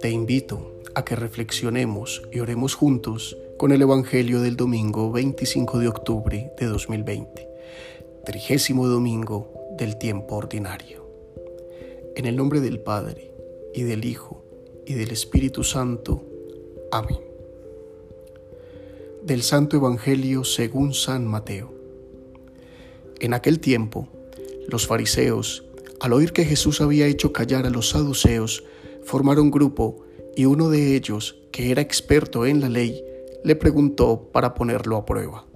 Te invito a que reflexionemos y oremos juntos con el Evangelio del domingo 25 de octubre de 2020, trigésimo domingo del tiempo ordinario. En el nombre del Padre, y del Hijo, y del Espíritu Santo. Amén. Del Santo Evangelio según San Mateo. En aquel tiempo, los fariseos, al oír que Jesús había hecho callar a los saduceos, formaron grupo y uno de ellos, que era experto en la ley, le preguntó para ponerlo a prueba.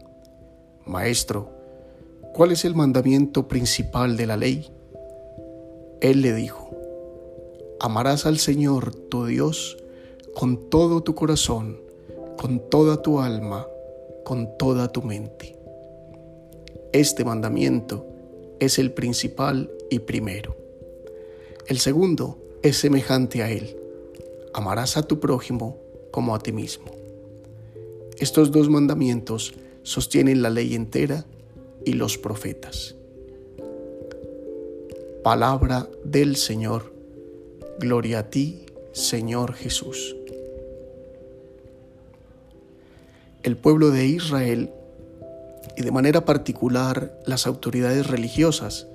Maestro, ¿cuál es el mandamiento principal de la ley? Él le dijo, amarás al Señor tu Dios con todo tu corazón, con toda tu alma, con toda tu mente. Este mandamiento es el principal y primero. El segundo es semejante a él. Amarás a tu prójimo como a ti mismo. Estos dos mandamientos sostienen la ley entera y los profetas. Palabra del Señor. Gloria a ti, Señor Jesús. El pueblo de Israel y de manera particular las autoridades religiosas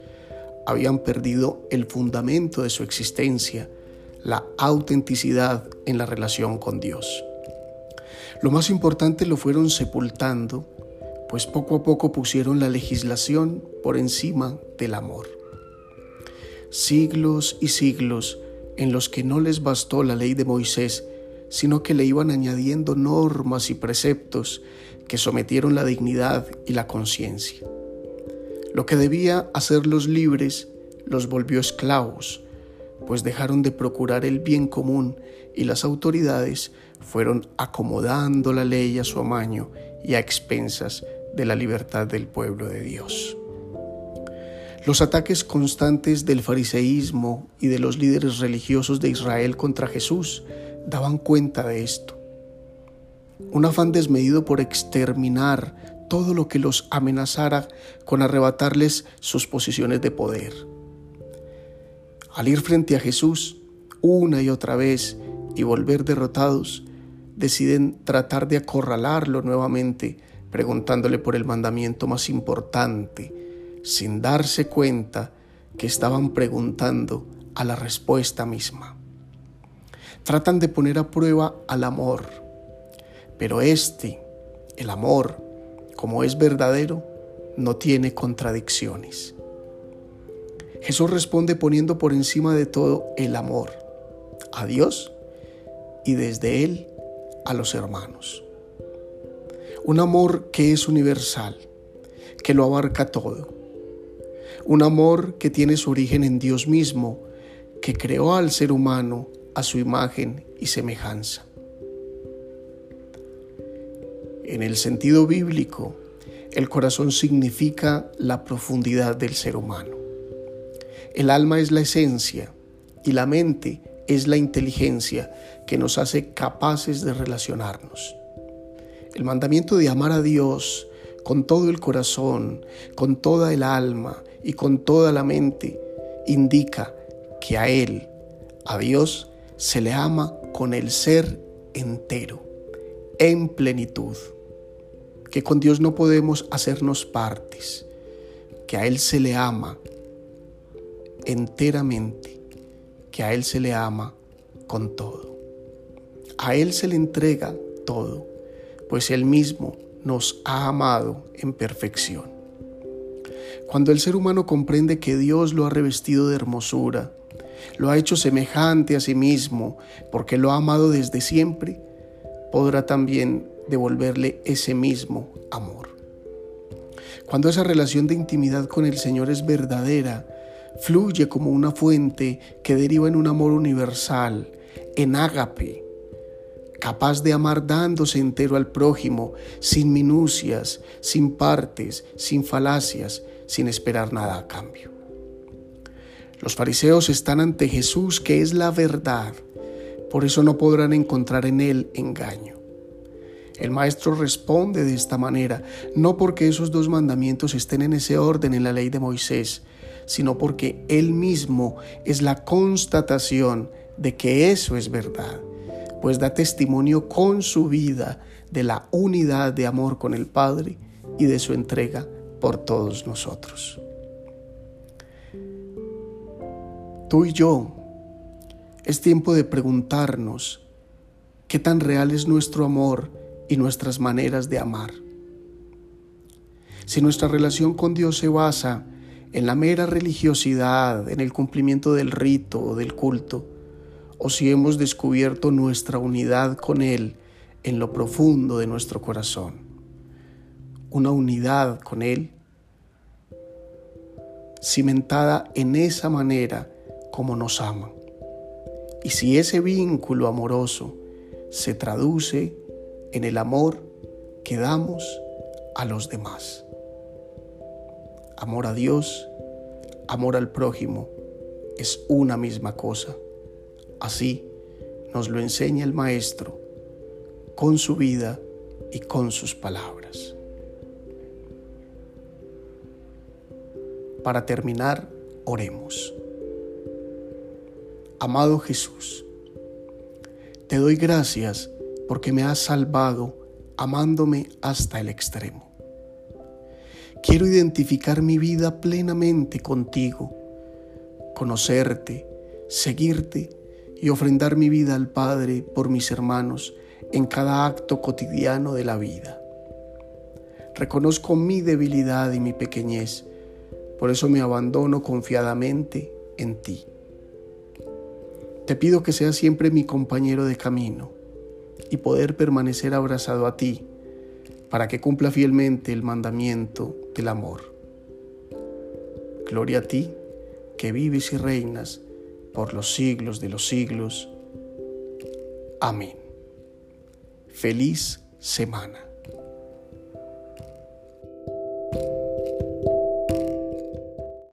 habían perdido el fundamento de su existencia, la autenticidad en la relación con Dios. Lo más importante lo fueron sepultando, pues poco a poco pusieron la legislación por encima del amor. Siglos y siglos en los que no les bastó la ley de Moisés, sino que le iban añadiendo normas y preceptos que sometieron la dignidad y la conciencia. Lo que debía hacerlos libres los volvió esclavos, pues dejaron de procurar el bien común y las autoridades fueron acomodando la ley a su amaño y a expensas de la libertad del pueblo de Dios. Los ataques constantes del fariseísmo y de los líderes religiosos de Israel contra Jesús daban cuenta de esto. Un afán desmedido por exterminar todo lo que los amenazara con arrebatarles sus posiciones de poder. Al ir frente a Jesús una y otra vez y volver derrotados, deciden tratar de acorralarlo nuevamente, preguntándole por el mandamiento más importante, sin darse cuenta que estaban preguntando a la respuesta misma. Tratan de poner a prueba al amor, pero este, el amor, como es verdadero, no tiene contradicciones. Jesús responde poniendo por encima de todo el amor a Dios y desde Él a los hermanos. Un amor que es universal, que lo abarca todo. Un amor que tiene su origen en Dios mismo, que creó al ser humano a su imagen y semejanza. En el sentido bíblico, el corazón significa la profundidad del ser humano. El alma es la esencia y la mente es la inteligencia que nos hace capaces de relacionarnos. El mandamiento de amar a Dios con todo el corazón, con toda el alma y con toda la mente indica que a Él, a Dios, se le ama con el ser entero, en plenitud, que con Dios no podemos hacernos partes, que a Él se le ama enteramente, que a Él se le ama con todo. A Él se le entrega todo, pues Él mismo nos ha amado en perfección. Cuando el ser humano comprende que Dios lo ha revestido de hermosura, lo ha hecho semejante a sí mismo, porque lo ha amado desde siempre, podrá también devolverle ese mismo amor. Cuando esa relación de intimidad con el Señor es verdadera, fluye como una fuente que deriva en un amor universal, en ágape, capaz de amar dándose entero al prójimo, sin minucias, sin partes, sin falacias, sin esperar nada a cambio. Los fariseos están ante Jesús, que es la verdad, por eso no podrán encontrar en él engaño. El maestro responde de esta manera, no porque esos dos mandamientos estén en ese orden en la ley de Moisés, sino porque Él mismo es la constatación de que eso es verdad, pues da testimonio con su vida de la unidad de amor con el Padre y de su entrega por todos nosotros. Tú y yo, es tiempo de preguntarnos qué tan real es nuestro amor y nuestras maneras de amar. Si nuestra relación con Dios se basa en la mera religiosidad, en el cumplimiento del rito o del culto, o si hemos descubierto nuestra unidad con Él en lo profundo de nuestro corazón. Una unidad con Él cimentada en esa manera como nos ama. Y si ese vínculo amoroso se traduce en el amor que damos a los demás. Amor a Dios, amor al prójimo, es una misma cosa. Así nos lo enseña el Maestro con su vida y con sus palabras. Para terminar, oremos. Amado Jesús, te doy gracias porque me has salvado amándome hasta el extremo. Quiero identificar mi vida plenamente contigo, conocerte, seguirte y ofrendar mi vida al Padre por mis hermanos en cada acto cotidiano de la vida. Reconozco mi debilidad y mi pequeñez, por eso me abandono confiadamente en ti. Te pido que seas siempre mi compañero de camino y poder permanecer abrazado a ti para que cumpla fielmente el mandamiento del amor. Gloria a ti, que vives y reinas por los siglos de los siglos. Amén. Feliz semana.